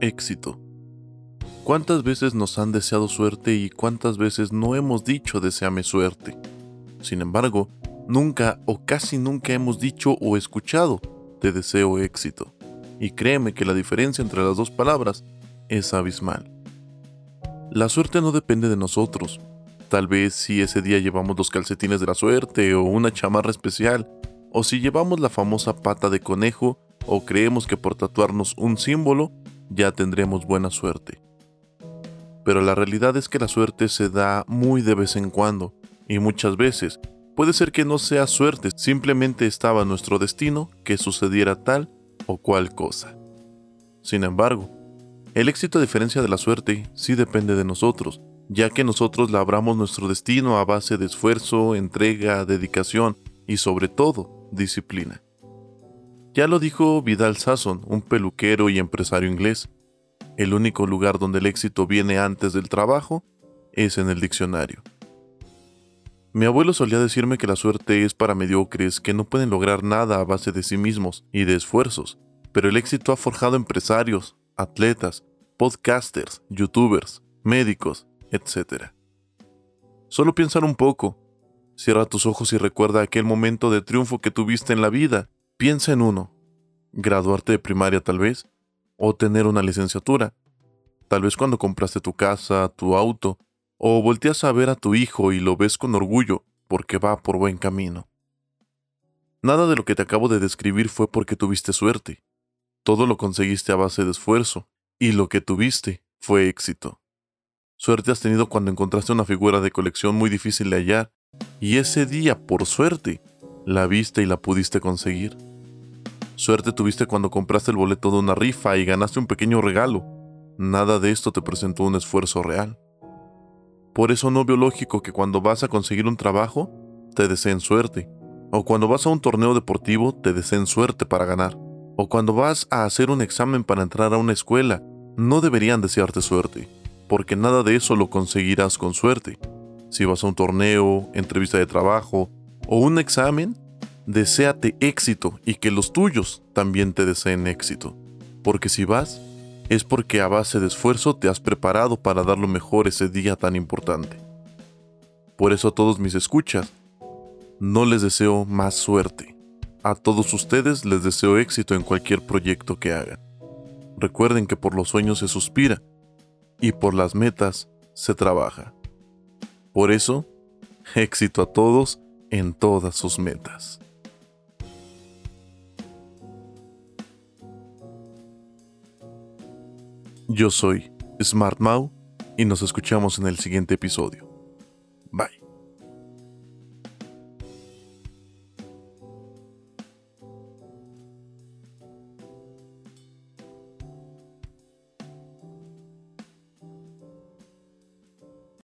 Éxito. ¿Cuántas veces nos han deseado suerte y cuántas veces no hemos dicho deseame suerte? Sin embargo, nunca o casi nunca hemos dicho o escuchado te deseo éxito. Y créeme que la diferencia entre las dos palabras es abismal. La suerte no depende de nosotros. Tal vez si ese día llevamos los calcetines de la suerte o una chamarra especial, o si llevamos la famosa pata de conejo o creemos que por tatuarnos un símbolo ya tendremos buena suerte. Pero la realidad es que la suerte se da muy de vez en cuando, y muchas veces puede ser que no sea suerte, simplemente estaba nuestro destino que sucediera tal o cual cosa. Sin embargo, el éxito a diferencia de la suerte sí depende de nosotros, ya que nosotros labramos nuestro destino a base de esfuerzo, entrega, dedicación y sobre todo disciplina. Ya lo dijo Vidal Sasson, un peluquero y empresario inglés. El único lugar donde el éxito viene antes del trabajo es en el diccionario. Mi abuelo solía decirme que la suerte es para mediocres que no pueden lograr nada a base de sí mismos y de esfuerzos, pero el éxito ha forjado empresarios, atletas, podcasters, youtubers, médicos, etc. Solo piensa un poco. Cierra tus ojos y recuerda aquel momento de triunfo que tuviste en la vida Piensa en uno, graduarte de primaria tal vez, o tener una licenciatura, tal vez cuando compraste tu casa, tu auto, o volteas a ver a tu hijo y lo ves con orgullo porque va por buen camino. Nada de lo que te acabo de describir fue porque tuviste suerte. Todo lo conseguiste a base de esfuerzo, y lo que tuviste fue éxito. Suerte has tenido cuando encontraste una figura de colección muy difícil de hallar, y ese día, por suerte, la viste y la pudiste conseguir. Suerte tuviste cuando compraste el boleto de una rifa y ganaste un pequeño regalo. Nada de esto te presentó un esfuerzo real. Por eso no veo lógico que cuando vas a conseguir un trabajo, te deseen suerte. O cuando vas a un torneo deportivo, te deseen suerte para ganar. O cuando vas a hacer un examen para entrar a una escuela, no deberían desearte suerte, porque nada de eso lo conseguirás con suerte. Si vas a un torneo, entrevista de trabajo o un examen, deséate éxito y que los tuyos también te deseen éxito. Porque si vas, es porque a base de esfuerzo te has preparado para dar lo mejor ese día tan importante. Por eso a todos mis escuchas, no les deseo más suerte. A todos ustedes les deseo éxito en cualquier proyecto que hagan. Recuerden que por los sueños se suspira y por las metas se trabaja. Por eso, éxito a todos en todas sus metas. Yo soy Smart Mau y nos escuchamos en el siguiente episodio.